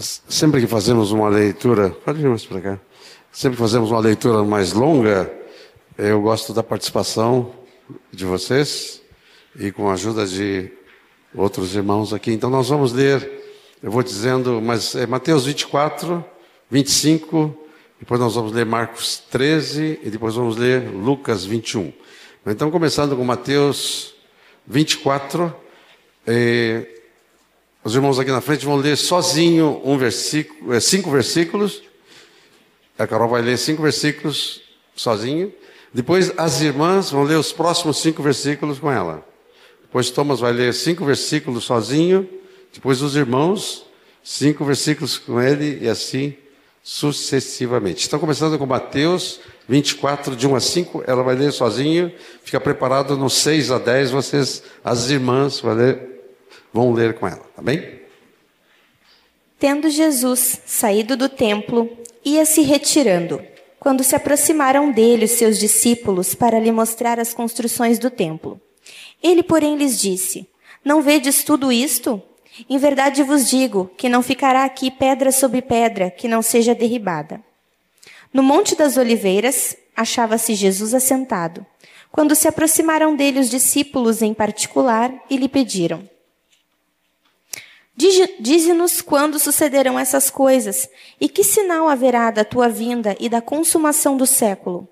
sempre que fazemos uma leitura, pode vir mais para cá. Sempre que fazemos uma leitura mais longa, eu gosto da participação de vocês e com a ajuda de outros irmãos aqui. Então nós vamos ler, eu vou dizendo, mas é Mateus 24, 25, depois nós vamos ler Marcos 13 e depois vamos ler Lucas 21. Então começando com Mateus 24, eh, os irmãos aqui na frente vão ler sozinho um versículo, é, cinco versículos. A Carol vai ler cinco versículos sozinho. Depois as irmãs vão ler os próximos cinco versículos com ela. Depois Thomas vai ler cinco versículos sozinho. Depois os irmãos, cinco versículos com ele e assim sucessivamente. Estão começando com Mateus 24, de 1 a 5. Ela vai ler sozinho. Fica preparado no 6 a 10. Vocês, as irmãs, vão ler vão ler com ela, tá bem? Tendo Jesus saído do templo, ia se retirando, quando se aproximaram dele os seus discípulos para lhe mostrar as construções do templo. Ele, porém, lhes disse: Não vedes tudo isto? Em verdade vos digo que não ficará aqui pedra sobre pedra que não seja derribada. No Monte das Oliveiras achava-se Jesus assentado, quando se aproximaram dele os discípulos em particular e lhe pediram: Dize-nos quando sucederão essas coisas e que sinal haverá da tua vinda e da consumação do século.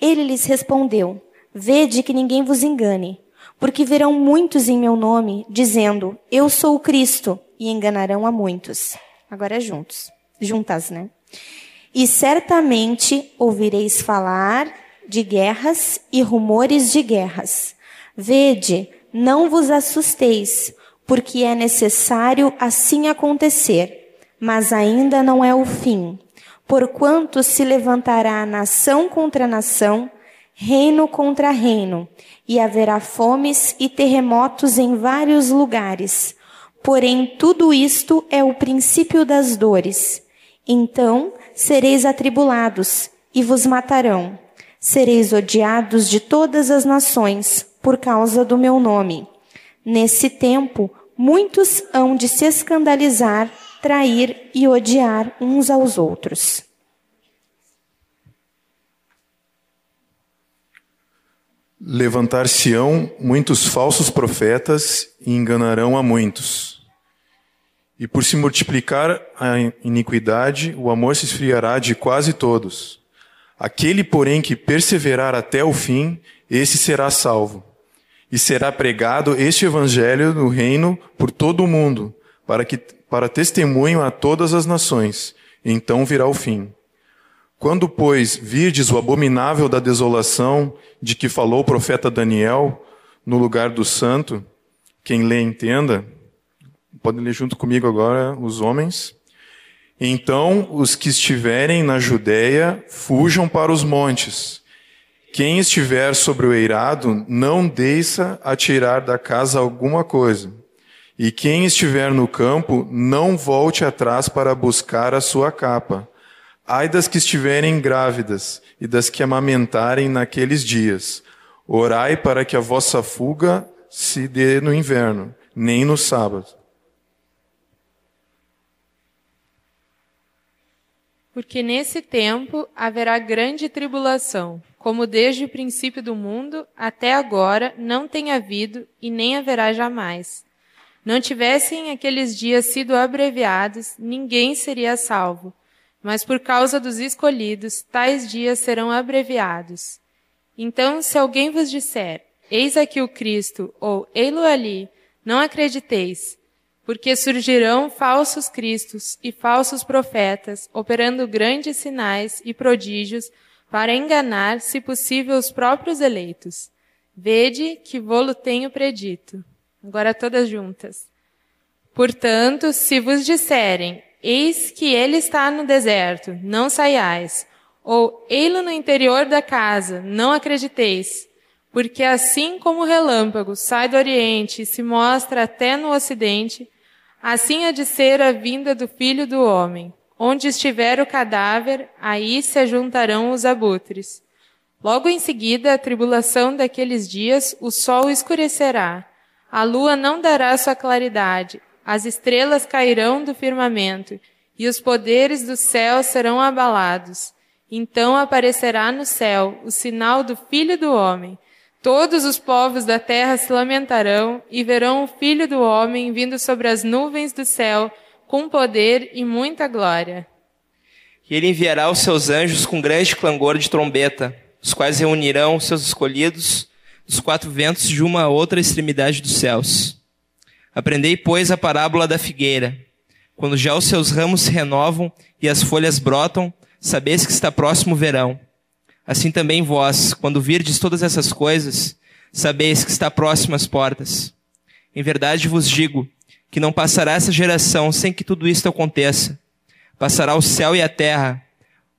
Ele lhes respondeu: Vede que ninguém vos engane, porque verão muitos em meu nome, dizendo: Eu sou o Cristo, e enganarão a muitos. Agora juntos, juntas, né? E certamente ouvireis falar de guerras e rumores de guerras. Vede, não vos assusteis, porque é necessário assim acontecer, mas ainda não é o fim. Porquanto se levantará nação contra nação, reino contra reino, e haverá fomes e terremotos em vários lugares. Porém, tudo isto é o princípio das dores. Então sereis atribulados e vos matarão. Sereis odiados de todas as nações por causa do meu nome. Nesse tempo, muitos hão de se escandalizar, trair e odiar uns aos outros. Levantar-se-ão muitos falsos profetas e enganarão a muitos. E por se multiplicar a iniquidade, o amor se esfriará de quase todos. Aquele, porém, que perseverar até o fim, esse será salvo e será pregado este evangelho no reino por todo o mundo, para que para testemunho a todas as nações. Então virá o fim. Quando, pois, virdes o abominável da desolação de que falou o profeta Daniel no lugar do santo, quem lê entenda, podem ler junto comigo agora os homens. Então os que estiverem na Judéia fujam para os montes. Quem estiver sobre o eirado, não deixa atirar da casa alguma coisa. E quem estiver no campo, não volte atrás para buscar a sua capa. Ai das que estiverem grávidas e das que amamentarem naqueles dias. Orai para que a vossa fuga se dê no inverno, nem no sábado. Porque nesse tempo haverá grande tribulação como desde o princípio do mundo até agora não tem havido e nem haverá jamais. Não tivessem aqueles dias sido abreviados, ninguém seria salvo. Mas por causa dos escolhidos, tais dias serão abreviados. Então, se alguém vos disser, eis aqui o Cristo, ou ei-lo ali, não acrediteis, porque surgirão falsos cristos e falsos profetas, operando grandes sinais e prodígios para enganar, se possível, os próprios eleitos. Vede que vou-lo tenho predito. Agora todas juntas. Portanto, se vos disserem, eis que ele está no deserto, não saiais, ou ei-lo no interior da casa, não acrediteis, porque assim como o relâmpago sai do oriente e se mostra até no ocidente, assim há de ser a vinda do filho do homem. Onde estiver o cadáver, aí se ajuntarão os abutres. Logo em seguida, a tribulação daqueles dias, o sol escurecerá, a lua não dará sua claridade, as estrelas cairão do firmamento, e os poderes do céu serão abalados. Então aparecerá no céu o sinal do Filho do Homem. Todos os povos da terra se lamentarão e verão o Filho do Homem vindo sobre as nuvens do céu com poder e muita glória. E ele enviará os seus anjos com grande clangor de trombeta, os quais reunirão seus escolhidos dos quatro ventos de uma outra extremidade dos céus. Aprendei, pois, a parábola da figueira. Quando já os seus ramos se renovam e as folhas brotam, sabeis que está próximo o verão. Assim também vós, quando virdes todas essas coisas, sabeis que está próximo às portas. Em verdade vos digo que não passará essa geração sem que tudo isto aconteça. Passará o céu e a terra,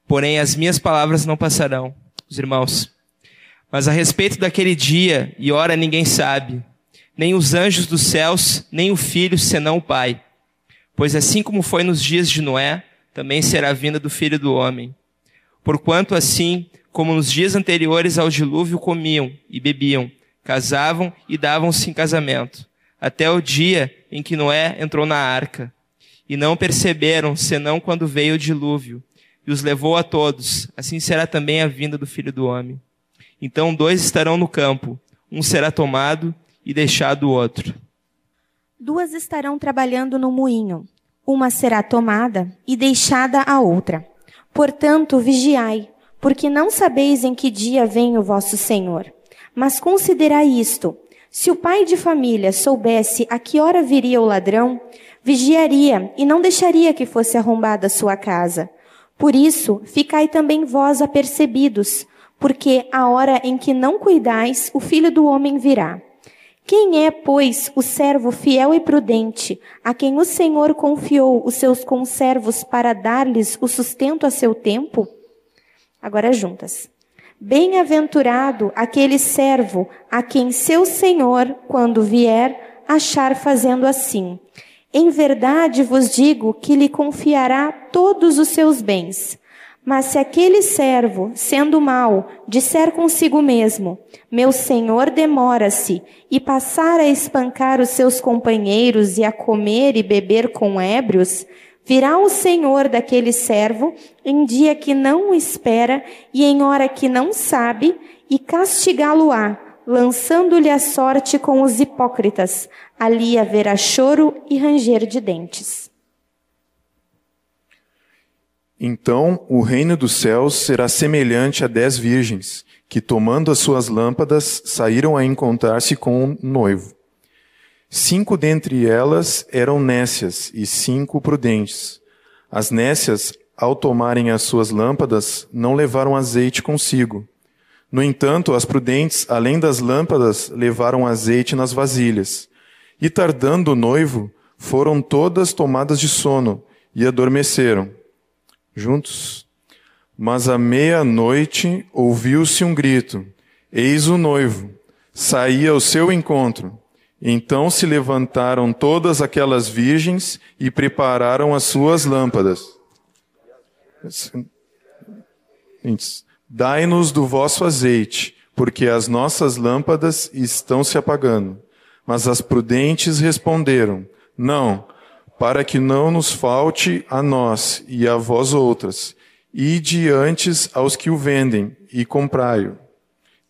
porém as minhas palavras não passarão. Os irmãos, mas a respeito daquele dia e hora ninguém sabe, nem os anjos dos céus, nem o filho, senão o Pai. Pois assim como foi nos dias de Noé, também será a vinda do filho do homem. Porquanto assim, como nos dias anteriores ao dilúvio comiam e bebiam, casavam e davam-se em casamento, até o dia em que Noé entrou na arca. E não perceberam, senão quando veio o dilúvio, e os levou a todos, assim será também a vinda do filho do homem. Então dois estarão no campo, um será tomado e deixado o outro. Duas estarão trabalhando no moinho, uma será tomada e deixada a outra. Portanto, vigiai, porque não sabeis em que dia vem o vosso Senhor. Mas considerai isto: se o pai de família soubesse a que hora viria o ladrão, vigiaria e não deixaria que fosse arrombada a sua casa. Por isso, ficai também vós apercebidos, porque a hora em que não cuidais, o filho do homem virá. Quem é, pois, o servo fiel e prudente, a quem o Senhor confiou os seus conservos para dar-lhes o sustento a seu tempo? Agora juntas. Bem-aventurado aquele servo a quem seu Senhor, quando vier, achar fazendo assim. Em verdade vos digo que lhe confiará todos os seus bens. Mas se aquele servo, sendo mau, disser consigo mesmo, meu senhor demora-se, e passar a espancar os seus companheiros e a comer e beber com ébrios, virá o senhor daquele servo em dia que não o espera e em hora que não sabe, e castigá-lo-á, lançando-lhe a sorte com os hipócritas. Ali haverá choro e ranger de dentes. Então o reino dos céus será semelhante a dez virgens, que tomando as suas lâmpadas saíram a encontrar-se com um noivo. Cinco dentre elas eram nécias e cinco prudentes. As nécias, ao tomarem as suas lâmpadas, não levaram azeite consigo. No entanto, as prudentes, além das lâmpadas, levaram azeite nas vasilhas. E tardando o noivo, foram todas tomadas de sono e adormeceram juntos. Mas à meia-noite ouviu-se um grito: Eis o noivo, saía ao seu encontro. Então se levantaram todas aquelas virgens e prepararam as suas lâmpadas. Dai-nos do vosso azeite, porque as nossas lâmpadas estão se apagando. Mas as prudentes responderam: Não, para que não nos falte a nós e a vós outras. Ide antes aos que o vendem e comprai-o.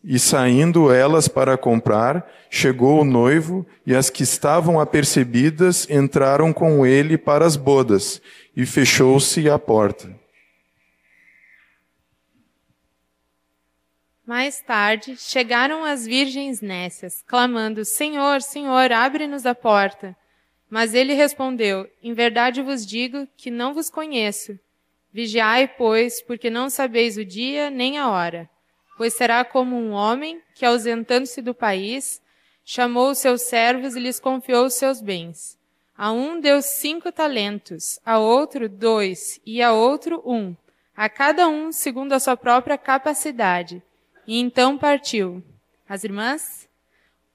E saindo elas para comprar, chegou o noivo, e as que estavam apercebidas entraram com ele para as bodas, e fechou-se a porta. Mais tarde, chegaram as virgens nécias, clamando: Senhor, Senhor, abre-nos a porta. Mas ele respondeu: Em verdade vos digo que não vos conheço. Vigiai, pois, porque não sabeis o dia nem a hora. Pois será como um homem que, ausentando-se do país, chamou os seus servos e lhes confiou os seus bens. A um deu cinco talentos, a outro dois e a outro um, a cada um segundo a sua própria capacidade. E então partiu. As irmãs?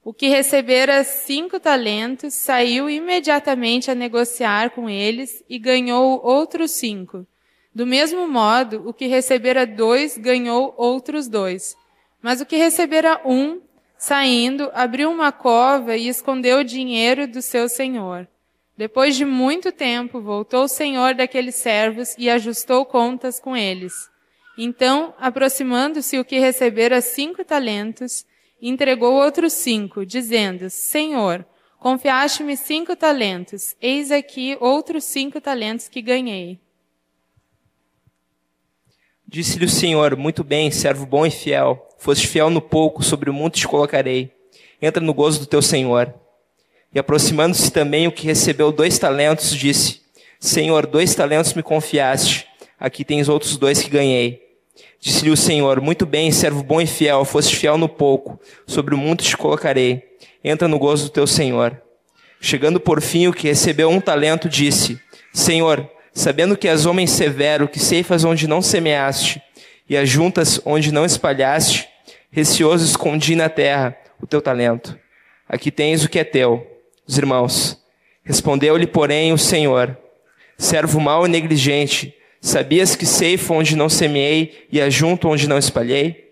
O que recebera cinco talentos saiu imediatamente a negociar com eles e ganhou outros cinco. Do mesmo modo, o que recebera dois ganhou outros dois. Mas o que recebera um, saindo, abriu uma cova e escondeu o dinheiro do seu senhor. Depois de muito tempo, voltou o senhor daqueles servos e ajustou contas com eles. Então, aproximando-se o que recebera cinco talentos, entregou outros cinco, dizendo: Senhor, confiaste-me cinco talentos, eis aqui outros cinco talentos que ganhei. Disse-lhe o Senhor: Muito bem, servo bom e fiel. Foste fiel no pouco, sobre o mundo te colocarei. Entra no gozo do teu Senhor. E aproximando-se também o que recebeu dois talentos, disse: Senhor, dois talentos me confiaste. Aqui tens outros dois que ganhei. Disse-lhe o Senhor: Muito bem, servo bom e fiel. Foste fiel no pouco, sobre o mundo te colocarei. Entra no gozo do teu Senhor. Chegando por fim o que recebeu um talento, disse: Senhor, sabendo que és homem severo, que ceifas onde não semeaste, e ajuntas onde não espalhaste, receoso escondi na terra o teu talento. Aqui tens o que é teu. Os irmãos. Respondeu-lhe, porém, o Senhor: Servo mau e negligente, sabias que ceifo onde não semeei e ajunto onde não espalhei?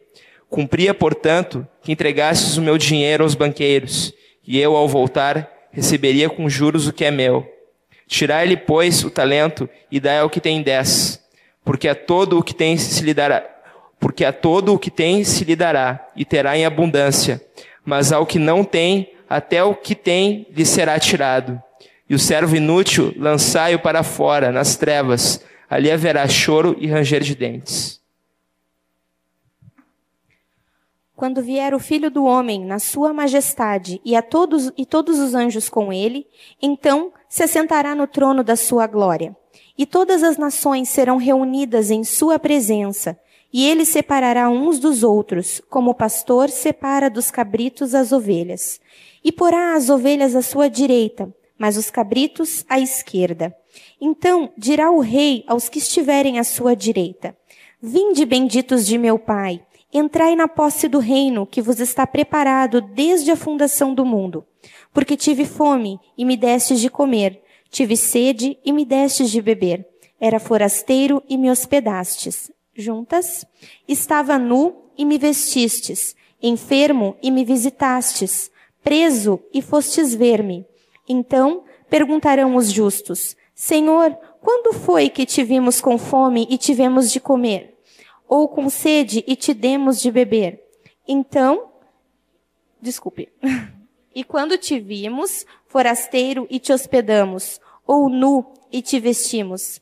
Cumpria, portanto, que entregasses o meu dinheiro aos banqueiros, e eu, ao voltar, receberia com juros o que é meu. Tirai-lhe, pois, o talento e dai ao que tem dez, porque a todo o que tem se lhe dará, porque a todo o que tem se lhe dará e terá em abundância, mas ao que não tem, até o que tem lhe será tirado. E o servo inútil lançai-o para fora, nas trevas, ali haverá choro e ranger de dentes. Quando vier o Filho do Homem na sua majestade e a todos e todos os anjos com ele, então se assentará no trono da sua glória. E todas as nações serão reunidas em sua presença, e ele separará uns dos outros, como o pastor separa dos cabritos as ovelhas. E porá as ovelhas à sua direita, mas os cabritos à esquerda. Então dirá o rei aos que estiverem à sua direita: Vinde benditos de meu Pai, entrai na posse do reino que vos está preparado desde a fundação do mundo. Porque tive fome e me destes de comer, tive sede e me destes de beber. Era forasteiro e me hospedastes. Juntas? Estava nu e me vestistes, enfermo e me visitastes, preso e fostes ver-me. Então perguntarão os justos: Senhor, quando foi que te vimos com fome e tivemos de comer? Ou com sede e te demos de beber? Então, desculpe. E quando te vimos, forasteiro e te hospedamos, ou nu e te vestimos?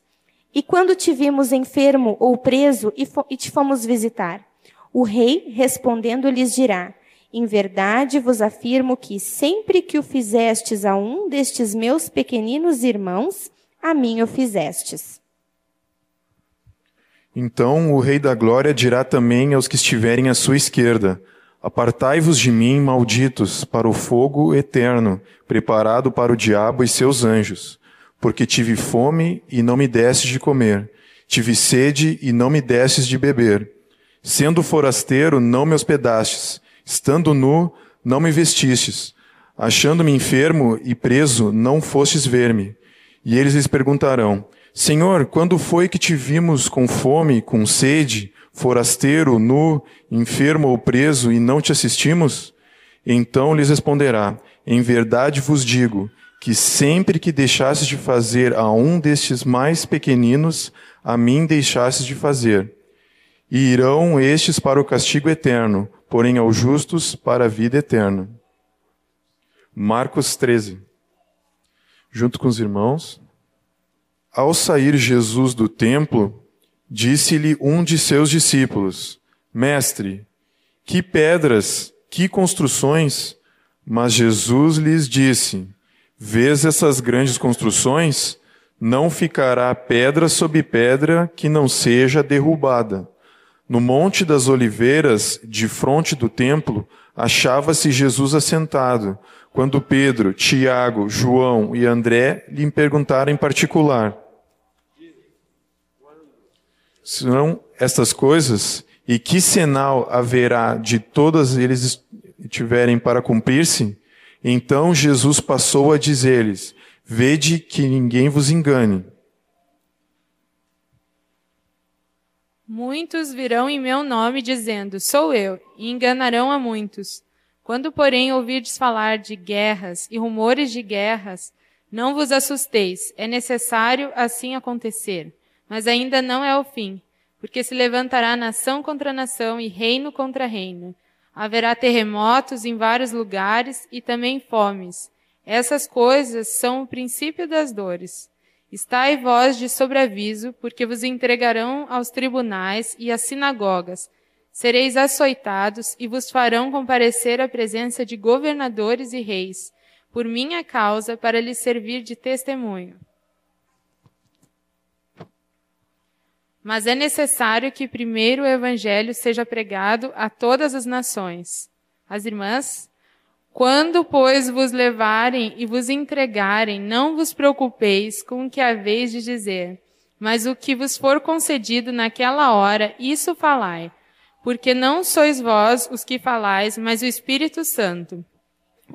E quando te vimos enfermo ou preso e, e te fomos visitar? O rei, respondendo, lhes dirá: Em verdade vos afirmo que sempre que o fizestes a um destes meus pequeninos irmãos, a mim o fizestes. Então o Rei da Glória dirá também aos que estiverem à sua esquerda: Apartai-vos de mim, malditos, para o fogo eterno, preparado para o diabo e seus anjos. Porque tive fome e não me destes de comer, tive sede e não me destes de beber. Sendo forasteiro, não me hospedastes, estando nu, não me vestistes. Achando-me enfermo e preso, não fostes ver-me. E eles lhes perguntarão: Senhor, quando foi que te vimos com fome, com sede, forasteiro, nu, enfermo ou preso e não te assistimos? Então lhes responderá: Em verdade vos digo que sempre que deixasses de fazer a um destes mais pequeninos, a mim deixasses de fazer. E irão estes para o castigo eterno, porém aos justos para a vida eterna. Marcos 13. Junto com os irmãos. Ao sair Jesus do templo, Disse-lhe um de seus discípulos: Mestre, que pedras, que construções? Mas Jesus lhes disse: Vês essas grandes construções? Não ficará pedra sobre pedra que não seja derrubada. No Monte das Oliveiras, de frente do templo, achava-se Jesus assentado, quando Pedro, Tiago, João e André lhe perguntaram em particular: serão estas coisas, e que sinal haverá de todas eles tiverem para cumprir-se? Então Jesus passou a dizer-lhes: Vede que ninguém vos engane. Muitos virão em meu nome dizendo: Sou eu, e enganarão a muitos. Quando, porém, ouvirdes falar de guerras e rumores de guerras, Não vos assusteis, é necessário assim acontecer, mas ainda não é o fim, porque se levantará nação contra nação e reino contra reino. Haverá terremotos em vários lugares e também fomes. Essas coisas são o princípio das dores. Estai vós de sobreaviso, porque vos entregarão aos tribunais e às sinagogas. Sereis açoitados e vos farão comparecer à presença de governadores e reis, por minha causa, para lhes servir de testemunho. Mas é necessário que primeiro o evangelho seja pregado a todas as nações. As irmãs, quando, pois, vos levarem e vos entregarem, não vos preocupeis com o que haveis de dizer, mas o que vos for concedido naquela hora, isso falai, porque não sois vós os que falais, mas o Espírito Santo.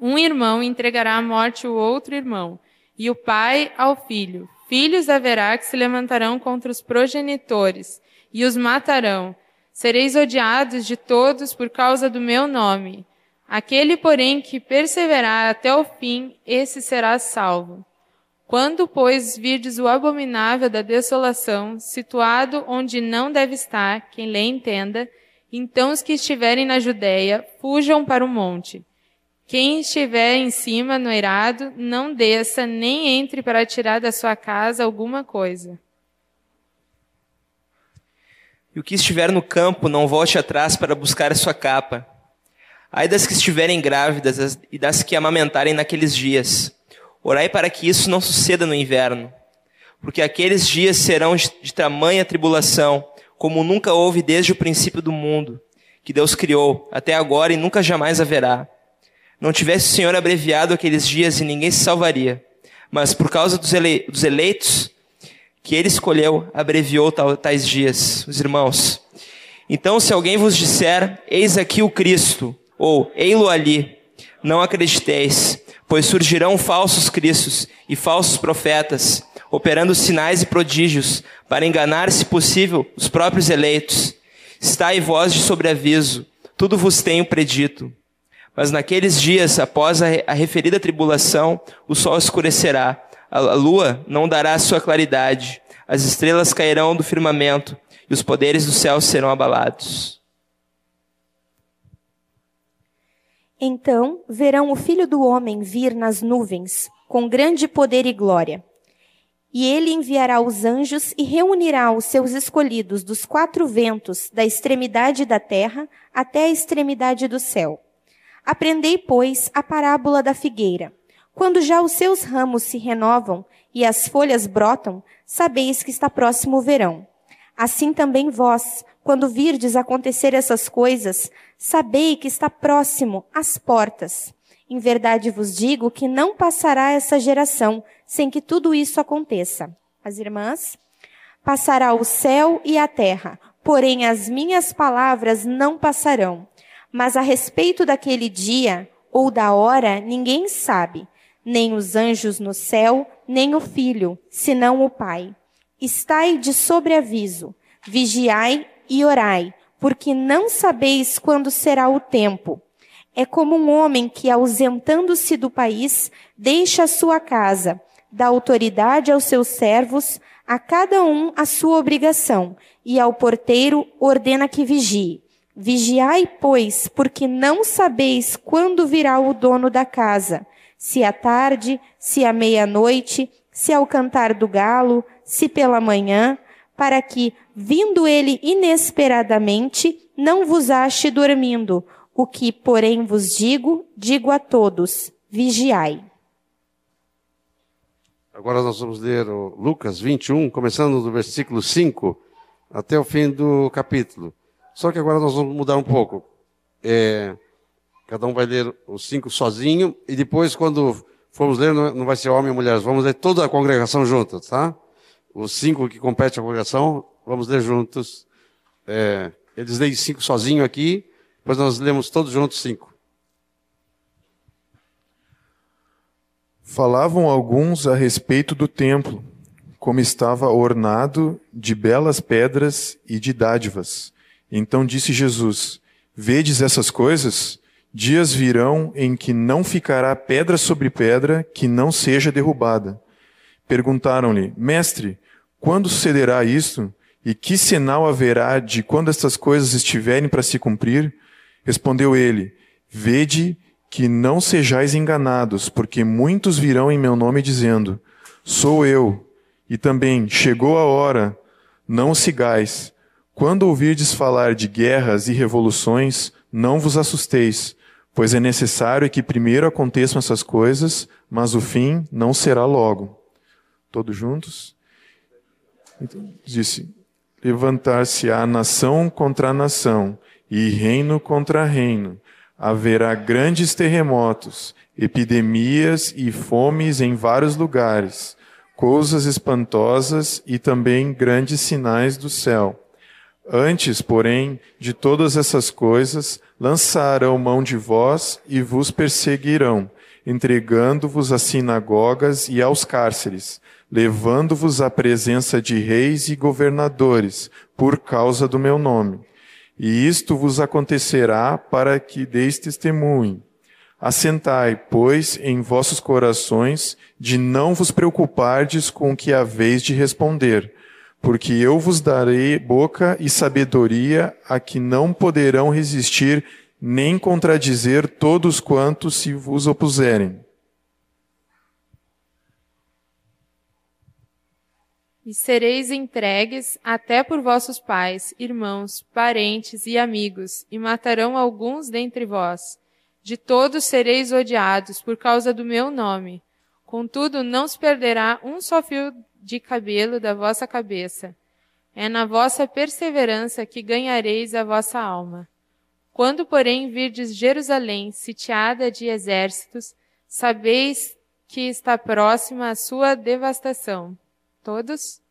Um irmão entregará à morte o outro irmão, e o pai ao filho. Filhos haverá que se levantarão contra os progenitores, e os matarão. Sereis odiados de todos por causa do meu nome. Aquele, porém, que perseverar até o fim, esse será salvo. Quando, pois, virdes o abominável da desolação, situado onde não deve estar, quem lê entenda, então os que estiverem na Judéia, fujam para o monte. Quem estiver em cima no eirado, não desça, nem entre para tirar da sua casa alguma coisa. E o que estiver no campo, não volte atrás para buscar a sua capa Ai das que estiverem grávidas e das que amamentarem naqueles dias. Orai para que isso não suceda no inverno. Porque aqueles dias serão de tamanha tribulação, como nunca houve desde o princípio do mundo, que Deus criou, até agora e nunca jamais haverá. Não tivesse o Senhor abreviado aqueles dias e ninguém se salvaria. Mas por causa dos, ele dos eleitos que ele escolheu, abreviou tais dias. Os irmãos. Então, se alguém vos disser, eis aqui o Cristo, ou ei-lo ali. Não acrediteis, pois surgirão falsos cristos e falsos profetas, operando sinais e prodígios, para enganar, se possível, os próprios eleitos. Estai vós de sobreaviso, tudo vos tenho predito. Mas naqueles dias, após a referida tribulação, o sol escurecerá, a lua não dará sua claridade, as estrelas cairão do firmamento, e os poderes do céu serão abalados. Então verão o Filho do Homem vir nas nuvens, com grande poder e glória. E ele enviará os anjos e reunirá os seus escolhidos dos quatro ventos, da extremidade da terra até a extremidade do céu. Aprendei, pois, a parábola da figueira. Quando já os seus ramos se renovam e as folhas brotam, sabeis que está próximo o verão. Assim também vós, quando virdes acontecer essas coisas, sabei que está próximo às portas. Em verdade vos digo que não passará essa geração sem que tudo isso aconteça. As irmãs, passará o céu e a terra, porém as minhas palavras não passarão. Mas a respeito daquele dia ou da hora, ninguém sabe, nem os anjos no céu, nem o filho, senão o Pai. Estai de sobreaviso, vigiai e orai, porque não sabeis quando será o tempo. É como um homem que, ausentando-se do país, deixa a sua casa, dá autoridade aos seus servos, a cada um a sua obrigação, e ao porteiro ordena que vigie. Vigiai, pois, porque não sabeis quando virá o dono da casa, se à tarde, se à meia-noite, se ao cantar do galo, se pela manhã, para que, vindo ele inesperadamente, não vos ache dormindo. O que, porém, vos digo, digo a todos: vigiai. Agora nós vamos ler Lucas 21, começando do versículo 5 até o fim do capítulo. Só que agora nós vamos mudar um pouco. É, cada um vai ler os cinco sozinho, e depois, quando formos ler, não vai ser homem e mulher, vamos ler toda a congregação junto, tá? os cinco que competem a congregação, vamos ler juntos. É, eles leem cinco sozinho aqui, depois nós lemos todos juntos cinco. Falavam alguns a respeito do templo, como estava ornado de belas pedras e de dádivas. Então disse Jesus: Vedes essas coisas? Dias virão em que não ficará pedra sobre pedra que não seja derrubada. Perguntaram-lhe, Mestre, quando sucederá isto? E que sinal haverá de quando estas coisas estiverem para se cumprir? Respondeu ele, Vede que não sejais enganados, porque muitos virão em meu nome dizendo, Sou eu. E também, chegou a hora, não sigais. Quando ouvirdes falar de guerras e revoluções, não vos assusteis, pois é necessário que primeiro aconteçam essas coisas, mas o fim não será logo. Todos juntos? Então, disse: Levantar-se-á nação contra nação, e reino contra reino. Haverá grandes terremotos, epidemias e fomes em vários lugares, coisas espantosas e também grandes sinais do céu. Antes, porém, de todas essas coisas, lançarão mão de vós e vos perseguirão, entregando-vos às sinagogas e aos cárceres, levando-vos à presença de reis e governadores, por causa do meu nome. E isto vos acontecerá para que deis testemunho. Assentai, pois, em vossos corações, de não vos preocupardes com o que haveis de responder, porque eu vos darei boca e sabedoria a que não poderão resistir nem contradizer todos quantos se vos opuserem. E sereis entregues até por vossos pais, irmãos, parentes e amigos, e matarão alguns dentre vós. De todos sereis odiados por causa do meu nome. Contudo, não se perderá um só fio de cabelo da vossa cabeça. É na vossa perseverança que ganhareis a vossa alma. Quando, porém, virdes Jerusalém sitiada de exércitos, sabeis que está próxima a sua devastação. Todos?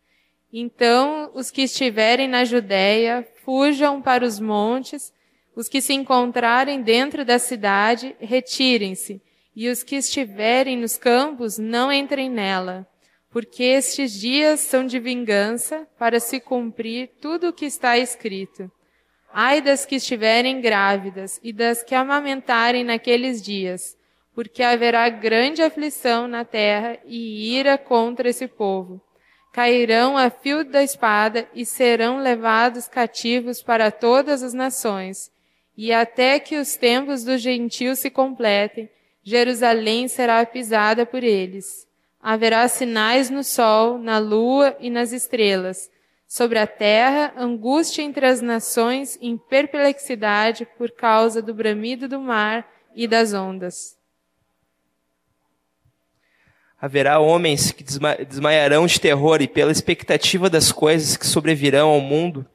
Então, os que estiverem na Judéia, fujam para os montes, os que se encontrarem dentro da cidade, retirem-se, e os que estiverem nos campos, não entrem nela porque estes dias são de vingança para se cumprir tudo o que está escrito. Ai das que estiverem grávidas e das que amamentarem naqueles dias, porque haverá grande aflição na terra e ira contra esse povo. Cairão a fio da espada e serão levados cativos para todas as nações. E até que os tempos dos gentios se completem, Jerusalém será pisada por eles haverá sinais no sol, na lua e nas estrelas. Sobre a terra, angústia entre as nações em perplexidade por causa do bramido do mar e das ondas. Haverá homens que desma desmaiarão de terror e pela expectativa das coisas que sobrevirão ao mundo,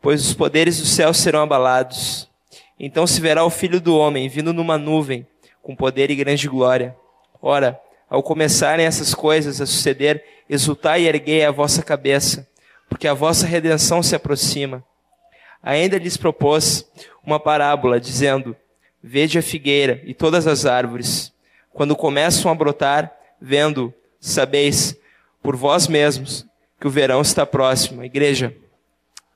pois os poderes do céu serão abalados. Então se verá o Filho do Homem vindo numa nuvem, com poder e grande glória. Ora, ao começarem essas coisas a suceder, exultai e erguei a vossa cabeça, porque a vossa redenção se aproxima. Ainda lhes propôs uma parábola, dizendo: Vede a figueira e todas as árvores. Quando começam a brotar, vendo, sabeis por vós mesmos que o verão está próximo. Igreja,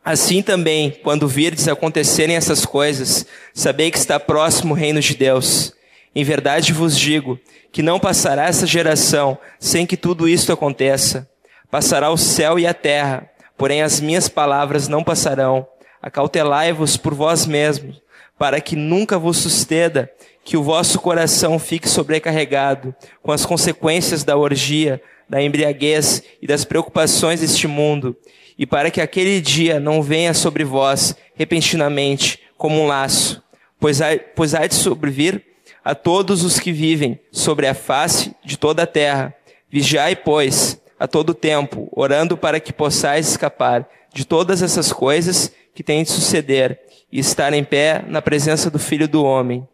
assim também, quando virdes acontecerem essas coisas, sabei que está próximo o reino de Deus. Em verdade vos digo que não passará essa geração sem que tudo isto aconteça. Passará o céu e a terra, porém as minhas palavras não passarão. Acautelai-vos por vós mesmos, para que nunca vos suceda que o vosso coração fique sobrecarregado com as consequências da orgia, da embriaguez e das preocupações deste mundo, e para que aquele dia não venha sobre vós repentinamente como um laço, pois há, pois há de sobrevir a todos os que vivem sobre a face de toda a terra. Vigiai, pois, a todo tempo, orando para que possais escapar de todas essas coisas que têm de suceder e estar em pé na presença do Filho do Homem.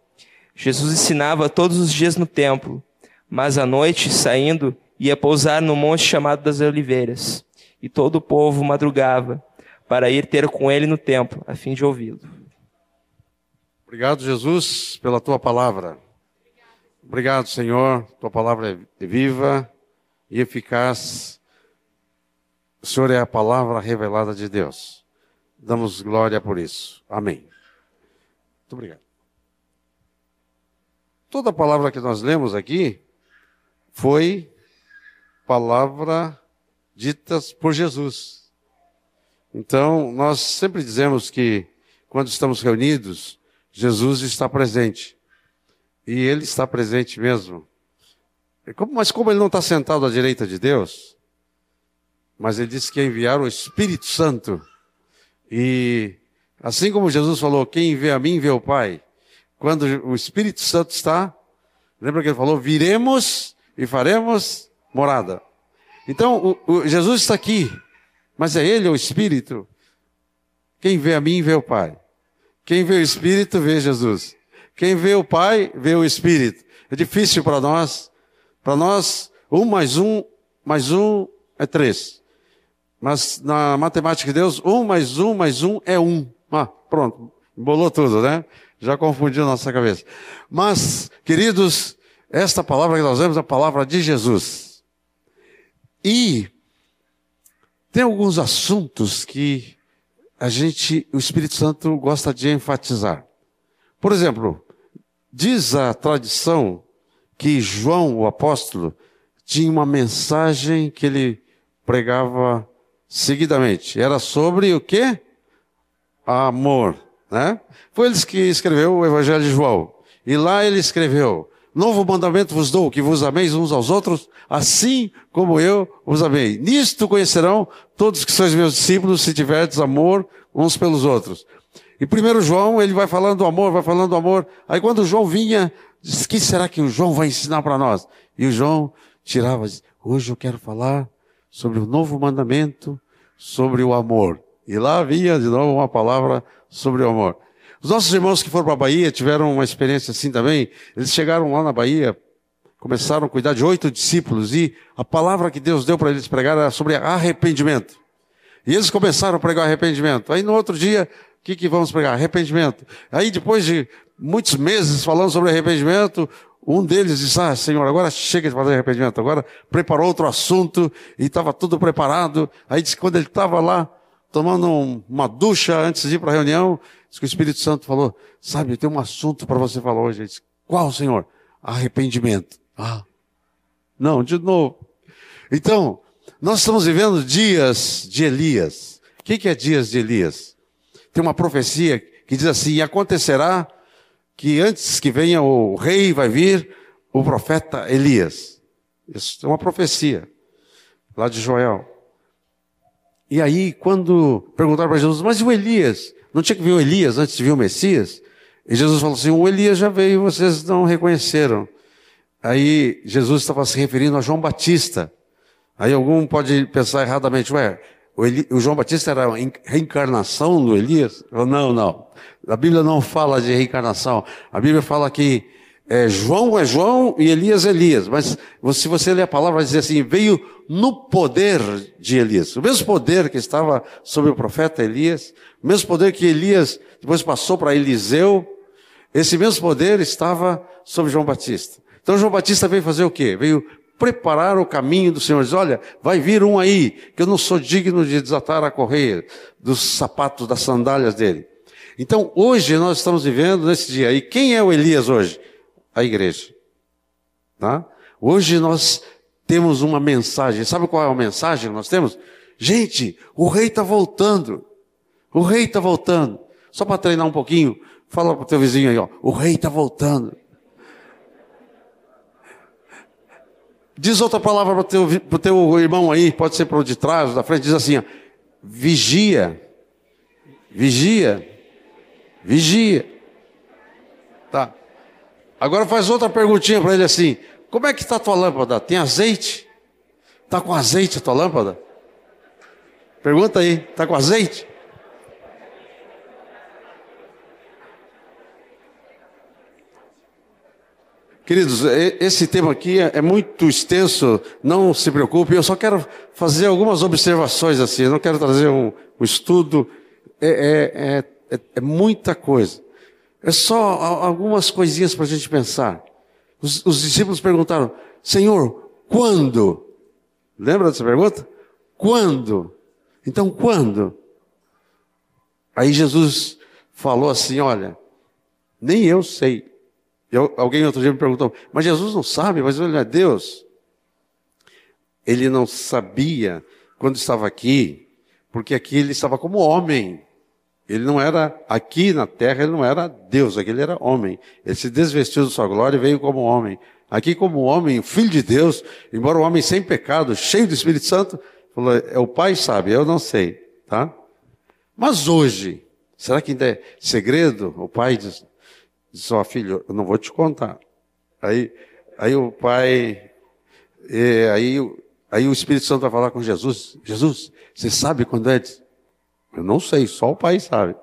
Jesus ensinava todos os dias no templo, mas à noite, saindo, ia pousar no monte chamado das Oliveiras, e todo o povo madrugava para ir ter com ele no templo, a fim de ouvi-lo. Obrigado, Jesus, pela tua palavra. Obrigado, Senhor. Tua palavra é viva e eficaz. O Senhor é a palavra revelada de Deus. Damos glória por isso. Amém. Muito obrigado. toda a palavra que nós lemos aqui foi palavra ditas por Jesus. Então, nós sempre dizemos que quando estamos reunidos, Jesus está presente. E ele está presente mesmo. Mas como ele não está sentado à direita de Deus, mas ele disse que ia enviar o Espírito Santo. E assim como Jesus falou, quem vê a mim vê o Pai. Quando o Espírito Santo está, lembra que ele falou, viremos e faremos morada. Então, o, o, Jesus está aqui, mas é Ele o Espírito. Quem vê a mim vê o Pai. Quem vê o Espírito vê Jesus. Quem vê o Pai vê o Espírito. É difícil para nós. Para nós, um mais um mais um é três. Mas na matemática de Deus, um mais um mais um é um. Ah, pronto. Embolou tudo, né? Já confundiu nossa cabeça. Mas, queridos, esta palavra que nós vemos é a palavra de Jesus. E tem alguns assuntos que a gente, o Espírito Santo gosta de enfatizar. Por exemplo, diz a tradição que João, o apóstolo, tinha uma mensagem que ele pregava seguidamente. Era sobre o quê? Amor, né? Foi ele que escreveu o Evangelho de João. E lá ele escreveu: Novo mandamento vos dou, que vos ameis uns aos outros, assim como eu vos amei. Nisto conhecerão todos que sois meus discípulos, se tiverdes amor uns pelos outros. E primeiro João, ele vai falando do amor, vai falando do amor. Aí quando João vinha, diz, que será que o João vai ensinar para nós? E o João tirava, diz, hoje eu quero falar sobre o novo mandamento, sobre o amor. E lá vinha de novo uma palavra sobre o amor. Os nossos irmãos que foram para a Bahia tiveram uma experiência assim também. Eles chegaram lá na Bahia, começaram a cuidar de oito discípulos e a palavra que Deus deu para eles pregar era sobre arrependimento. E eles começaram a pregar arrependimento. Aí no outro dia, o que, que vamos pregar? Arrependimento. Aí depois de muitos meses falando sobre arrependimento, um deles disse, ah, Senhor, agora chega de fazer arrependimento. Agora preparou outro assunto e estava tudo preparado. Aí disse que quando ele estava lá, tomando um, uma ducha antes de ir para a reunião, disse que o Espírito Santo falou, sabe, tem um assunto para você falar hoje. Ele disse, qual, Senhor? Arrependimento. Ah, não, de novo. Então, nós estamos vivendo dias de Elias. O que, que é dias de Elias? Tem uma profecia que diz assim, e acontecerá que antes que venha o rei, vai vir o profeta Elias. Isso é uma profecia, lá de Joel. E aí, quando perguntaram para Jesus, mas e o Elias? Não tinha que vir o Elias antes de vir o Messias? E Jesus falou assim: o Elias já veio e vocês não reconheceram. Aí Jesus estava se referindo a João Batista. Aí algum pode pensar erradamente, ué, o, Eli, o João Batista era a reencarnação do Elias? Não, não. A Bíblia não fala de reencarnação. A Bíblia fala que é, João é João e Elias é Elias. Mas se você ler a palavra, vai dizer assim: veio no poder de Elias. O mesmo poder que estava sobre o profeta Elias, o mesmo poder que Elias depois passou para Eliseu, esse mesmo poder estava sobre João Batista. Então João Batista veio fazer o quê? Veio preparar o caminho do Senhor. Diz, olha, vai vir um aí, que eu não sou digno de desatar a correia dos sapatos, das sandálias dele. Então, hoje nós estamos vivendo nesse dia. E quem é o Elias hoje? A igreja. Tá? Hoje nós temos uma mensagem. Sabe qual é a mensagem que nós temos? Gente, o rei está voltando. O rei está voltando. Só para treinar um pouquinho, fala para o teu vizinho aí, ó. O rei está voltando. Diz outra palavra para o teu, teu irmão aí, pode ser para o de trás, da frente, diz assim: ó, vigia, vigia, vigia. Tá. Agora faz outra perguntinha para ele assim: como é que está a tua lâmpada? Tem azeite? Está com azeite a tua lâmpada? Pergunta aí, está com azeite? Queridos, esse tema aqui é, é muito extenso, não se preocupe, eu só quero fazer algumas observações assim, eu não quero trazer um, um estudo, é, é, é, é, muita coisa. É só algumas coisinhas para a gente pensar. Os, os discípulos perguntaram, Senhor, quando? Lembra dessa pergunta? Quando? Então, quando? Aí Jesus falou assim: Olha, nem eu sei Eu, alguém outro dia me perguntou, mas Jesus não sabe, mas ele é Deus. Ele não sabia quando estava aqui, porque aqui ele estava como homem. Ele não era, aqui na terra, ele não era Deus, aqui ele era homem. Ele se desvestiu de sua glória e veio como homem. Aqui, como homem, filho de Deus, embora um homem sem pecado, cheio do Espírito Santo, falou: é o Pai sabe, eu não sei, tá? Mas hoje, será que ainda é segredo? O pai diz: Diz, ó filho, eu não vou te contar. Aí, aí o pai, é, aí, aí o Espírito Santo vai falar com Jesus. Jesus, você sabe quando é? Eu não sei, só o pai sabe.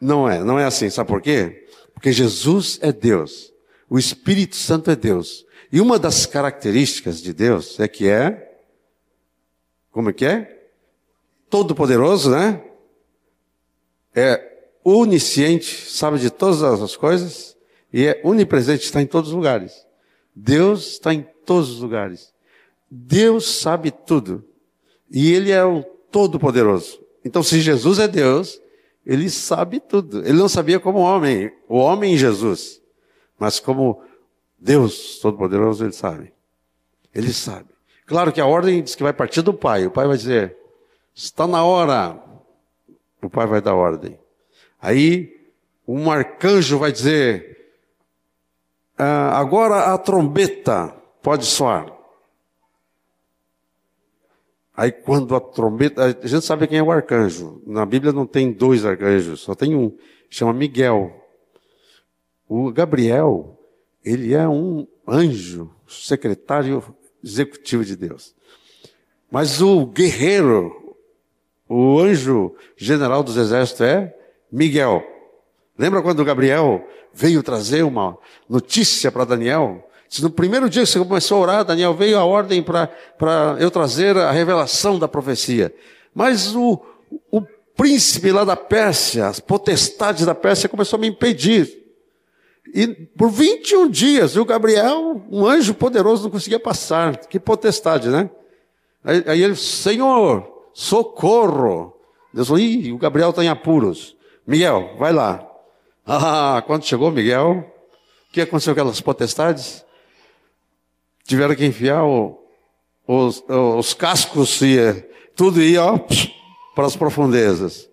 Não é, não é assim. Sabe por quê? Porque Jesus é Deus. O Espírito Santo é Deus. E uma das características de Deus é que é, como é que é? Todo poderoso, né? É onisciente, sabe de todas as coisas e é onipresente, está em todos os lugares. Deus está em todos os lugares. Deus sabe tudo. E Ele é o Todo-Poderoso. Então, se Jesus é Deus, Ele sabe tudo. Ele não sabia como homem, o homem em Jesus. Mas como Deus Todo-Poderoso, Ele sabe. Ele sabe. Claro que a ordem diz que vai partir do Pai. O Pai vai dizer, está na hora. O Pai vai dar ordem. Aí um arcanjo vai dizer: ah, agora a trombeta pode soar. Aí quando a trombeta, a gente sabe quem é o arcanjo. Na Bíblia não tem dois arcanjos, só tem um, chama Miguel. O Gabriel, ele é um anjo, secretário executivo de Deus. Mas o guerreiro, o anjo general dos exércitos é Miguel. Lembra quando Gabriel veio trazer uma notícia para Daniel? No primeiro dia que você começou a orar, Daniel veio a ordem para eu trazer a revelação da profecia. Mas o, o príncipe lá da Pérsia, as potestades da Pérsia começou a me impedir. E por 21 dias, o Gabriel, um anjo poderoso, não conseguia passar. Que potestade, né? Aí, aí ele, Senhor, socorro. Deus falou, ih, o Gabriel está em apuros. Miguel, vai lá. Ah, quando chegou Miguel, o que aconteceu com aquelas potestades? Tiveram que enfiar o, os, os, cascos e tudo ia ó, para as profundezas.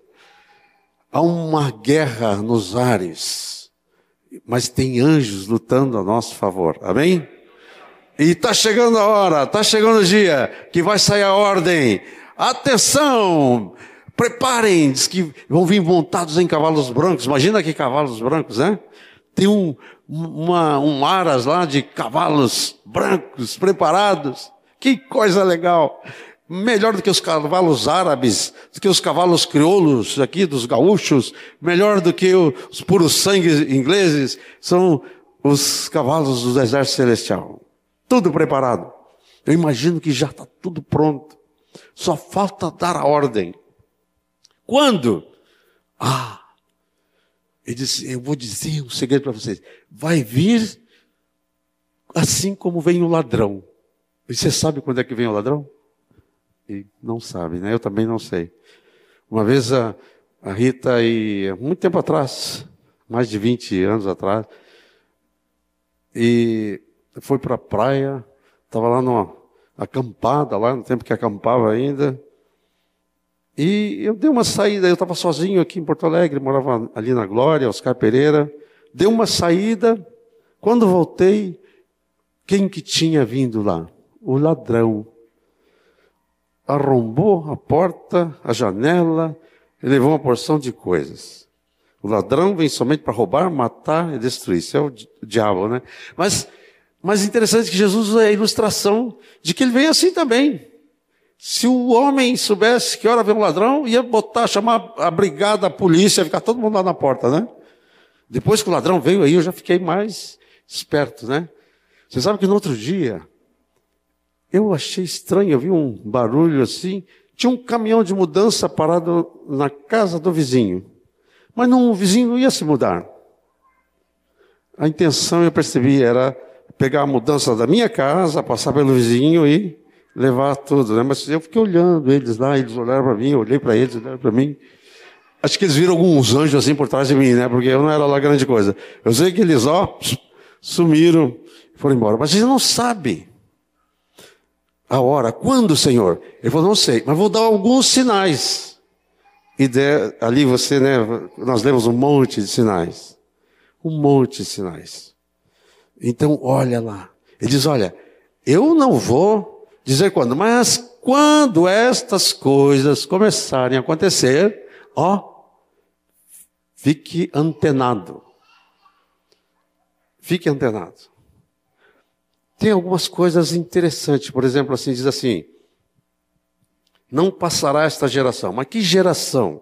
Há uma guerra nos ares, mas tem anjos lutando a nosso favor. Amém? E está chegando a hora, está chegando o dia que vai sair a ordem. Atenção! Preparem, diz que vão vir montados em cavalos brancos. Imagina que cavalos brancos, né? Tem um, uma, um aras lá de cavalos brancos preparados. Que coisa legal! Melhor do que os cavalos árabes, do que os cavalos crioulos aqui dos gaúchos, melhor do que os puros sangues ingleses, são os cavalos do exército celestial. Tudo preparado. Eu imagino que já está tudo pronto. Só falta dar a ordem. Quando? Ah, ele disse: Eu vou dizer um segredo para vocês. Vai vir assim como vem o ladrão. E você sabe quando é que vem o ladrão? E não sabe, né? Eu também não sei. Uma vez a, a Rita, e muito tempo atrás, mais de 20 anos atrás, e foi para a praia, estava lá numa acampada, lá no tempo que acampava ainda. E eu dei uma saída, eu estava sozinho aqui em Porto Alegre, morava ali na Glória, Oscar Pereira. Dei uma saída, quando voltei, quem que tinha vindo lá? O ladrão. Arrombou a porta, a janela, e levou uma porção de coisas. O ladrão vem somente para roubar, matar e destruir. Isso é o diabo, né? Mas, mas interessante que Jesus usa a ilustração de que ele vem assim também. Se o homem soubesse que hora vem um ladrão, ia botar, chamar a brigada, a polícia, ficar todo mundo lá na porta, né? Depois que o ladrão veio aí, eu já fiquei mais esperto, né? Você sabe que no outro dia, eu achei estranho, eu vi um barulho assim, tinha um caminhão de mudança parado na casa do vizinho. Mas não, o vizinho não ia se mudar. A intenção, eu percebi, era pegar a mudança da minha casa, passar pelo vizinho e levar tudo, né? Mas eu fiquei olhando eles lá, eles olharam para mim, eu olhei para eles, olharam para mim. Acho que eles viram alguns anjos assim por trás de mim, né? Porque eu não era lá grande coisa. Eu sei que eles, ó, sumiram foram embora. Mas eles não sabem a hora. Quando, Senhor? Ele falou, não sei, mas vou dar alguns sinais. E de, ali você, né? Nós lemos um monte de sinais. Um monte de sinais. Então, olha lá. Ele diz, olha, eu não vou dizer quando, mas quando estas coisas começarem a acontecer, ó, fique antenado. Fique antenado. Tem algumas coisas interessantes, por exemplo, assim, diz assim, não passará esta geração. Mas que geração?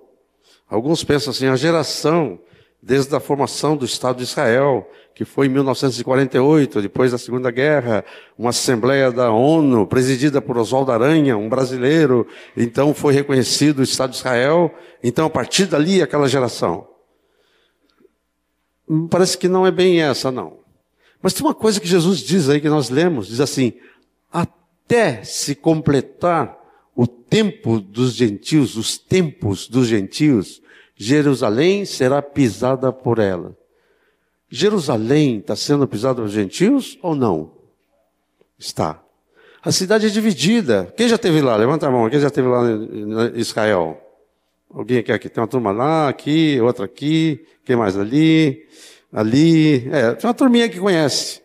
Alguns pensam assim, a geração desde a formação do Estado de Israel, que foi em 1948, depois da Segunda Guerra, uma assembleia da ONU, presidida por Oswaldo Aranha, um brasileiro, então foi reconhecido o Estado de Israel, então a partir dali aquela geração. Parece que não é bem essa, não. Mas tem uma coisa que Jesus diz aí, que nós lemos, diz assim, até se completar o tempo dos gentios, os tempos dos gentios, Jerusalém será pisada por ela. Jerusalém está sendo pisada por gentios ou não? Está. A cidade é dividida. Quem já esteve lá? Levanta a mão. Quem já esteve lá em Israel? Alguém aqui, aqui? Tem uma turma lá, aqui, outra aqui. Quem mais? Ali, ali. É, tem uma turminha que conhece.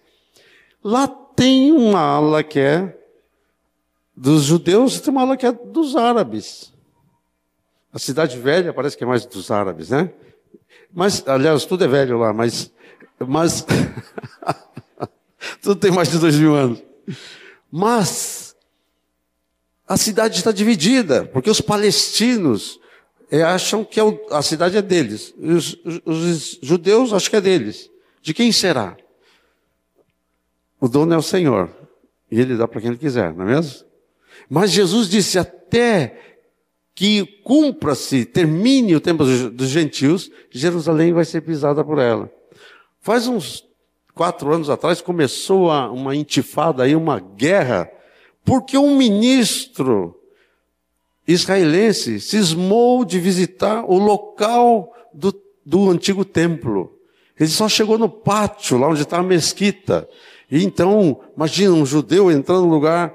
Lá tem uma ala que é dos judeus e tem uma ala que é dos árabes. A cidade velha parece que é mais dos árabes, né? Mas, aliás, tudo é velho lá, mas. mas tudo tem mais de dois mil anos. Mas a cidade está dividida, porque os palestinos é, acham que é a cidade é deles. Os, os judeus acham que é deles. De quem será? O dono é o Senhor. E ele dá para quem ele quiser, não é mesmo? Mas Jesus disse: até que cumpra-se, termine o tempo dos gentios, Jerusalém vai ser pisada por ela. Faz uns quatro anos atrás começou uma intifada aí, uma guerra, porque um ministro israelense cismou de visitar o local do, do antigo templo. Ele só chegou no pátio, lá onde está a mesquita. E então, imagina um judeu entrando no lugar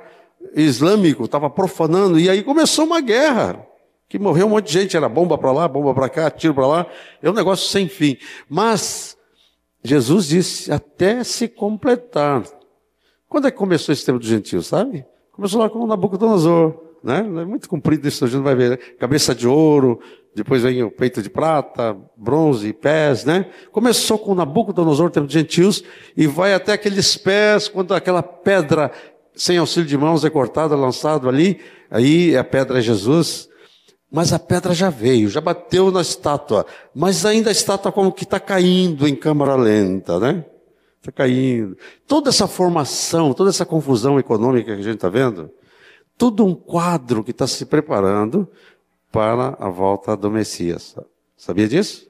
islâmico, estava profanando, e aí começou uma guerra que morreu um monte de gente, era bomba para lá, bomba para cá, tiro para lá, é um negócio sem fim. Mas Jesus disse até se completar. Quando é que começou esse tempo dos gentios, sabe? Começou lá com Nabucodonosor, né? É muito comprido isso, a gente vai ver, né? cabeça de ouro, depois vem o peito de prata, bronze, pés, né? Começou com Nabucodonosor, o tempo dos gentios, e vai até aqueles pés, quando aquela pedra sem auxílio de mãos é cortada, lançado ali, aí a pedra é Jesus, mas a pedra já veio, já bateu na estátua, mas ainda a estátua como que está caindo em câmara lenta, né? Está caindo. Toda essa formação, toda essa confusão econômica que a gente está vendo, tudo um quadro que está se preparando para a volta do Messias. Sabia disso?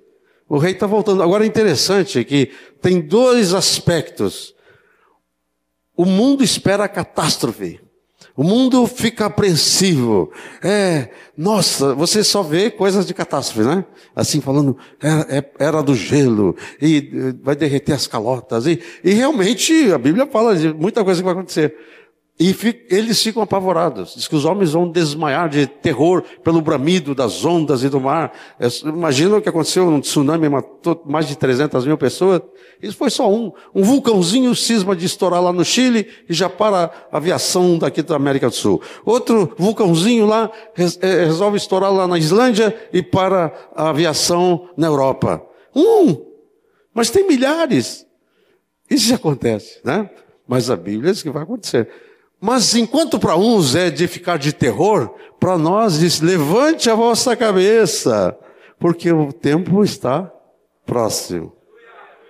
O rei está voltando. Agora é interessante que tem dois aspectos. O mundo espera a catástrofe. O mundo fica apreensivo. É, nossa, você só vê coisas de catástrofe, né? Assim falando, era, é, era do gelo, e vai derreter as calotas. E, e realmente a Bíblia fala de muita coisa que vai acontecer. E eles ficam apavorados. Diz que os homens vão desmaiar de terror pelo bramido das ondas e do mar. É, imagina o que aconteceu num tsunami, matou mais de 300 mil pessoas. Isso foi só um. Um vulcãozinho cisma de estourar lá no Chile e já para a aviação daqui da América do Sul. Outro vulcãozinho lá é, resolve estourar lá na Islândia e para a aviação na Europa. Um! Mas tem milhares. Isso já acontece, né? Mas a Bíblia diz que vai acontecer. Mas enquanto para uns é de ficar de terror, para nós diz: levante a vossa cabeça, porque o tempo está próximo.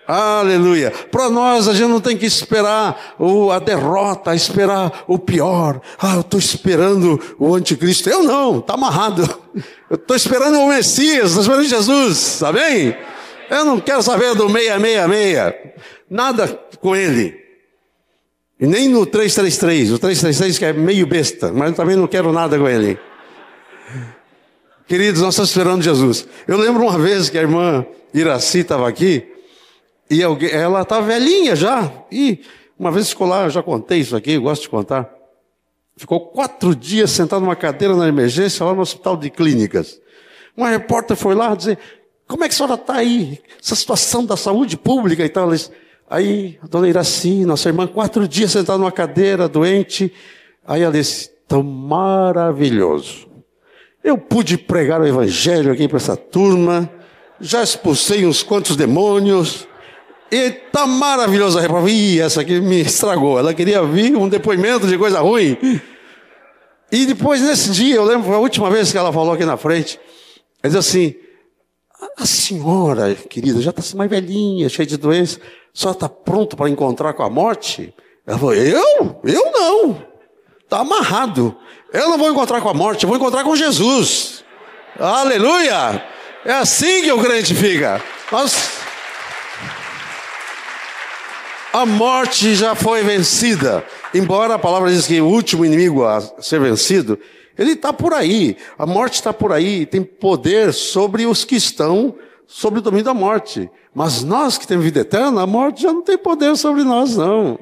Aleluia. Para nós, a gente não tem que esperar a derrota, esperar o pior. Ah, eu estou esperando o anticristo. Eu não, está amarrado. Eu estou esperando o Messias, estou esperando Jesus, amém? Eu não quero saber do 666. Nada com ele. E nem no 333. O 333 que é meio besta, mas também não quero nada com ele. Queridos, nós estamos esperando Jesus. Eu lembro uma vez que a irmã Iraci estava aqui, e alguém, ela estava velhinha já, e uma vez ficou lá, eu já contei isso aqui, eu gosto de contar. Ficou quatro dias sentado numa cadeira na emergência, lá no hospital de clínicas. Uma repórter foi lá dizer, como é que a senhora está aí? Essa situação da saúde pública e tal. Aí, a dona Iraci, nossa irmã, quatro dias sentada numa cadeira, doente. Aí ela disse, tão maravilhoso. Eu pude pregar o evangelho aqui para essa turma, já expulsei uns quantos demônios, e tá maravilhosa a repórter. Ih, essa aqui me estragou. Ela queria vir um depoimento de coisa ruim. E depois, nesse dia, eu lembro, foi a última vez que ela falou aqui na frente. Ela disse assim: A senhora, querida, já está mais velhinha, cheia de doença, só está pronto para encontrar com a morte? Ela falou: Eu? Eu não. Está amarrado. Eu não vou encontrar com a morte, eu vou encontrar com Jesus. Aleluia! É assim que o crente fica. Nós... A morte já foi vencida. Embora a palavra diz que o último inimigo a ser vencido, ele está por aí. A morte está por aí. Tem poder sobre os que estão sobre o domínio da morte. Mas nós que temos vida eterna, a morte já não tem poder sobre nós, não.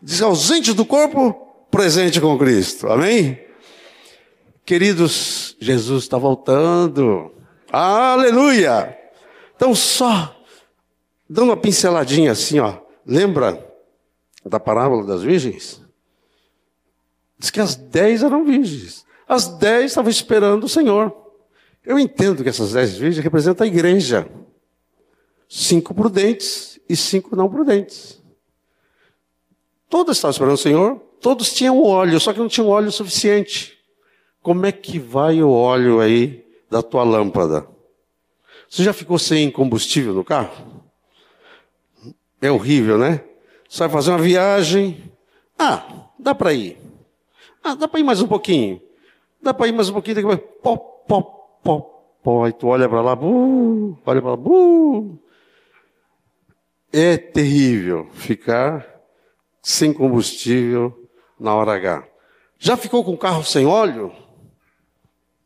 Diz ausente do corpo, presente com Cristo. Amém? Queridos, Jesus está voltando. Aleluia! Então, só dando uma pinceladinha assim, ó. Lembra da parábola das virgens? Diz que as dez eram virgens. As dez estavam esperando o Senhor. Eu entendo que essas dez virgens representam a igreja. Cinco prudentes e cinco não prudentes. Todas estavam esperando o Senhor, Todos tinham óleo, só que não tinham óleo suficiente. Como é que vai o óleo aí da tua lâmpada? Você já ficou sem combustível no carro? É horrível, né? Você vai fazer uma viagem. Ah, dá para ir. Ah, dá para ir mais um pouquinho. Dá para ir mais um pouquinho. Daqui a pó, pó, pó, pó. E tu olha para lá, buh, olha para lá, buh. É terrível ficar sem combustível na hora H. Já ficou com o carro sem óleo?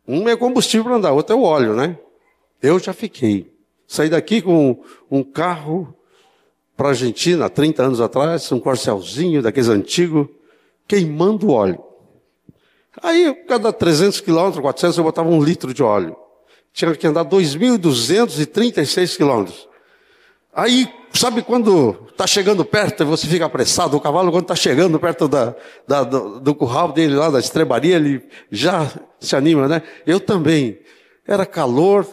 Um é combustível para andar, outro é o óleo, né? Eu já fiquei. Saí daqui com um carro para a Argentina, 30 anos atrás, um corcelzinho daqueles antigos, queimando óleo. Aí, cada 300 quilômetros, 400, eu botava um litro de óleo. Tinha que andar 2.236 quilômetros. Aí, sabe quando está chegando perto e você fica apressado? O cavalo, quando está chegando perto da, da, do, do, curral dele lá, da estrebaria, ele já se anima, né? Eu também. Era calor,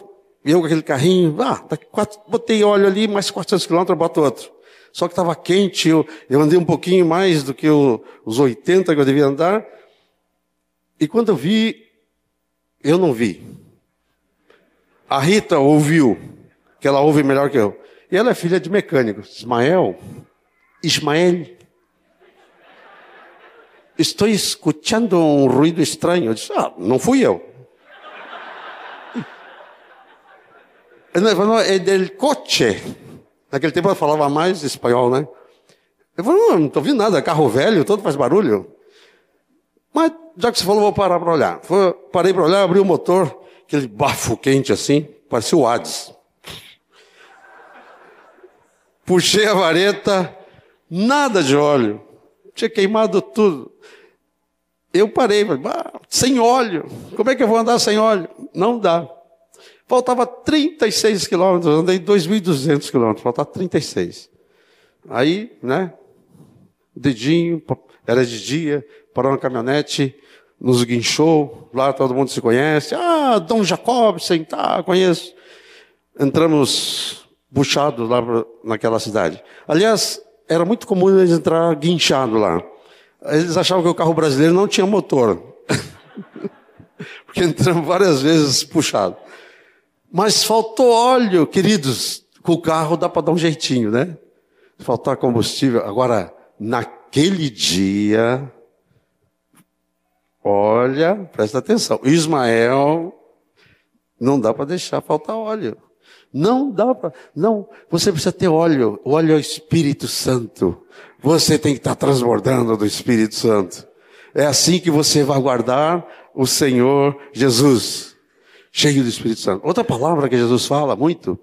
eu com aquele carrinho, ah, quatro, botei óleo ali, mais 400 quilômetros, boto outro. Só que estava quente, eu, eu andei um pouquinho mais do que o, os 80 que eu devia andar. E quando eu vi, eu não vi. A Rita ouviu, que ela ouve melhor que eu. E ela é filha de mecânico. Ismael, Ismael, estou escutando um ruído estranho. Eu disse, ah, não fui eu. Ele falou, é del coche. Naquele tempo eu falava mais espanhol, né? Eu falei, não, não estou ouvindo nada, carro velho, todo faz barulho. Mas, já que você falou, vou parar para olhar. Foi, parei para olhar, abri o motor, aquele bafo quente assim, parecia o Hades. Puxei a vareta, nada de óleo. Tinha queimado tudo. Eu parei, ah, sem óleo. Como é que eu vou andar sem óleo? Não dá. Faltava 36 quilômetros, andei 2.200 quilômetros, faltava 36. Aí, né, dedinho, era de dia, parou na caminhonete, nos guinchou, lá todo mundo se conhece. Ah, Dom Jacobsen, tá, conheço. Entramos puxado lá naquela cidade. Aliás, era muito comum eles entrar guinchado lá. Eles achavam que o carro brasileiro não tinha motor. Porque entramos várias vezes puxado. Mas faltou óleo, queridos. Com o carro dá para dar um jeitinho, né? Faltar combustível. Agora, naquele dia, olha, presta atenção. Ismael, não dá para deixar faltar óleo. Não dá para. Não, você precisa ter óleo. O óleo é o Espírito Santo. Você tem que estar transbordando do Espírito Santo. É assim que você vai guardar o Senhor Jesus. cheio do Espírito Santo. Outra palavra que Jesus fala muito,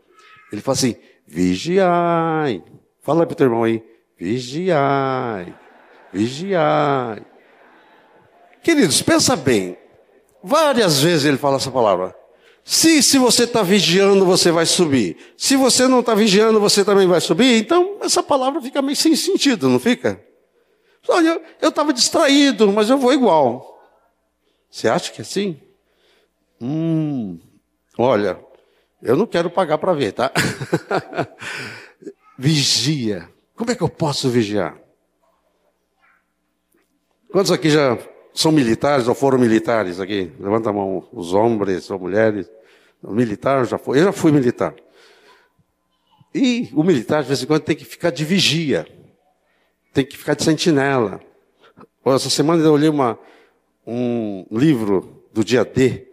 ele fala assim: vigiai. Fala para o teu irmão aí: vigiai, vigiai. Queridos, pensa bem. Várias vezes ele fala essa palavra. Se, se você está vigiando, você vai subir. Se você não está vigiando, você também vai subir. Então, essa palavra fica meio sem sentido, não fica? Olha, eu estava distraído, mas eu vou igual. Você acha que é assim? Hum, olha, eu não quero pagar para ver, tá? Vigia. Como é que eu posso vigiar? Quantos aqui já são militares ou foram militares aqui? Levanta a mão, os homens ou mulheres. Militar já foi. Eu já fui militar. E o militar, de vez em quando, tem que ficar de vigia. Tem que ficar de sentinela. Essa semana eu olhei uma, um livro do dia D,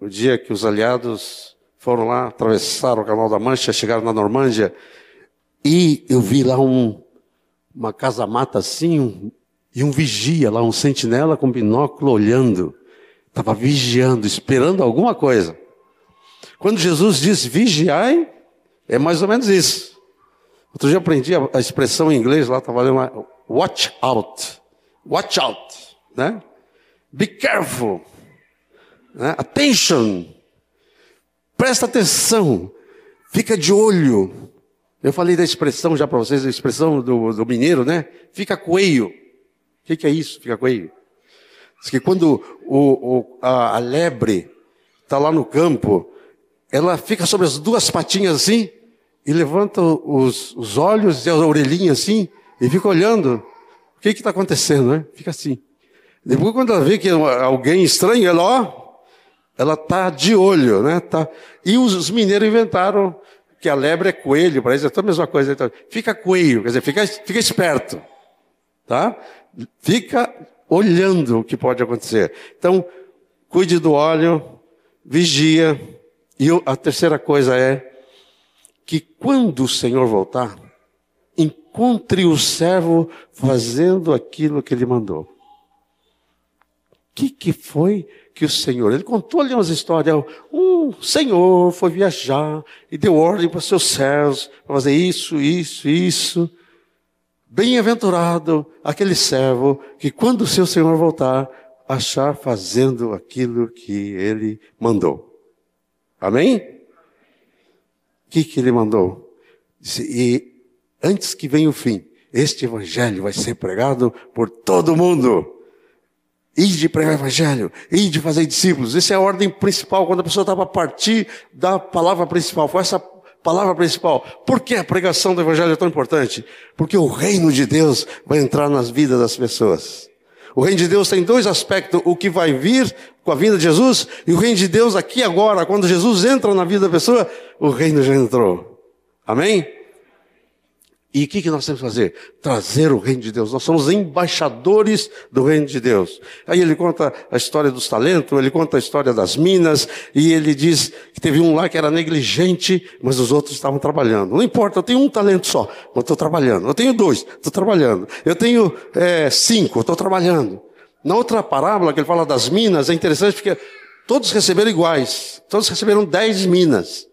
o dia que os aliados foram lá, atravessaram o Canal da Mancha, chegaram na Normândia, e eu vi lá um, uma casa-mata assim, e um vigia lá, um sentinela com binóculo olhando. Estava vigiando, esperando alguma coisa. Quando Jesus diz vigiai, é mais ou menos isso. Outro dia eu aprendi a, expressão em inglês lá, estava lendo lá, watch out. Watch out, né? Be careful. Né? Attention. Presta atenção. Fica de olho. Eu falei da expressão já para vocês, a expressão do, do mineiro, né? Fica coelho. O que, que, é isso? Fica com ele. Diz que quando o, o, a, a, lebre está lá no campo, ela fica sobre as duas patinhas assim, e levanta os, os olhos e a orelhinha assim, e fica olhando. O que está acontecendo, né? Fica assim. Depois, quando ela vê que é alguém estranho, ela, ó, ela tá de olho, né? Tá. E os, os mineiros inventaram que a lebre é coelho, para eles é a mesma coisa. Então, fica coelho, quer dizer, fica, fica esperto. Tá? Fica olhando o que pode acontecer. Então, cuide do óleo, vigia. E a terceira coisa é que quando o Senhor voltar, encontre o servo fazendo aquilo que ele mandou. O que, que foi que o Senhor, ele contou ali umas histórias, um senhor foi viajar e deu ordem para seus servos para fazer isso, isso, isso. Bem-aventurado aquele servo que, quando o seu senhor voltar, achar fazendo aquilo que ele mandou. Amém? O que, que ele mandou? E antes que venha o fim, este evangelho vai ser pregado por todo mundo. de pregar o evangelho, de fazer discípulos. Essa é a ordem principal, quando a pessoa estava a partir da palavra principal. Foi essa palavra principal. Por que a pregação do Evangelho é tão importante? Porque o reino de Deus vai entrar nas vidas das pessoas. O reino de Deus tem dois aspectos: o que vai vir com a vinda de Jesus e o reino de Deus aqui agora. Quando Jesus entra na vida da pessoa, o reino já entrou. Amém? E o que, que nós temos que fazer? Trazer o reino de Deus. Nós somos embaixadores do reino de Deus. Aí ele conta a história dos talentos, ele conta a história das minas, e ele diz que teve um lá que era negligente, mas os outros estavam trabalhando. Não importa, eu tenho um talento só, mas estou trabalhando. Eu tenho dois, estou trabalhando. Eu tenho é, cinco, estou trabalhando. Na outra parábola que ele fala das minas, é interessante porque todos receberam iguais. Todos receberam dez minas.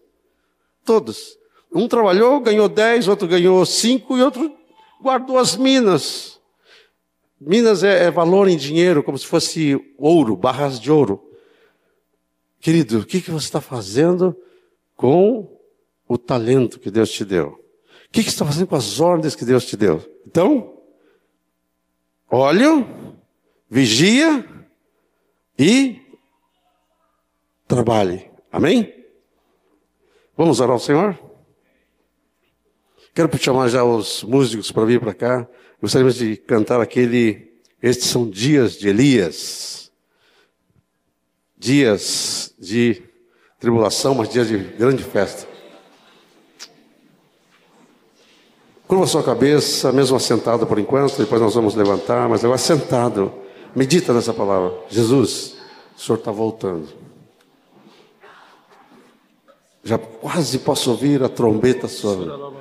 Todos. Um trabalhou, ganhou 10, outro ganhou 5 e outro guardou as minas. Minas é, é, valor em dinheiro, como se fosse ouro, barras de ouro. Querido, o que, que você está fazendo com o talento que Deus te deu? O que, que você está fazendo com as ordens que Deus te deu? Então, olha, vigia e trabalhe. Amém? Vamos orar ao Senhor? Quero chamar já os músicos para vir para cá. Gostaríamos de cantar aquele. Estes são dias de Elias. Dias de tribulação, mas dias de grande festa. Curva sua cabeça, mesmo assentada por enquanto, depois nós vamos levantar, mas agora sentado. Medita nessa palavra. Jesus, o Senhor está voltando. Já quase posso ouvir a trombeta sua.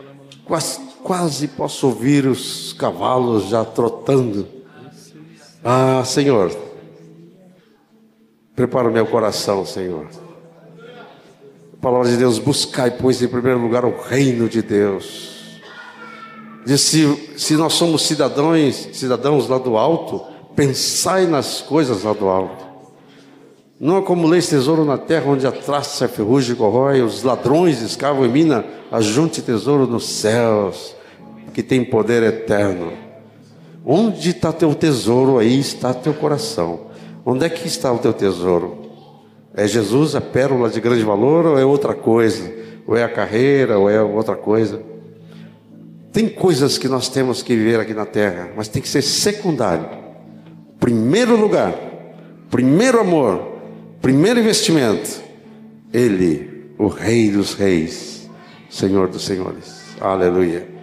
Quase, quase posso ouvir os cavalos já trotando. Ah, Senhor, prepara o meu coração, Senhor. A palavra de Deus, buscai, pois, em primeiro lugar o reino de Deus. Diz, se, se nós somos cidadãos, cidadãos lá do alto, pensai nas coisas lá do alto. Não acumuleis tesouro na terra, onde a traça, a ferrugem corrói, os ladrões escavam em mina, ajunte tesouro nos céus, que tem poder eterno. Onde está teu tesouro, aí está teu coração. Onde é que está o teu tesouro? É Jesus a pérola de grande valor ou é outra coisa? Ou é a carreira ou é outra coisa? Tem coisas que nós temos que viver aqui na terra, mas tem que ser secundário. Primeiro lugar, primeiro amor, primeiro investimento, Ele, o Rei dos Reis, Senhor dos Senhores. Aleluia.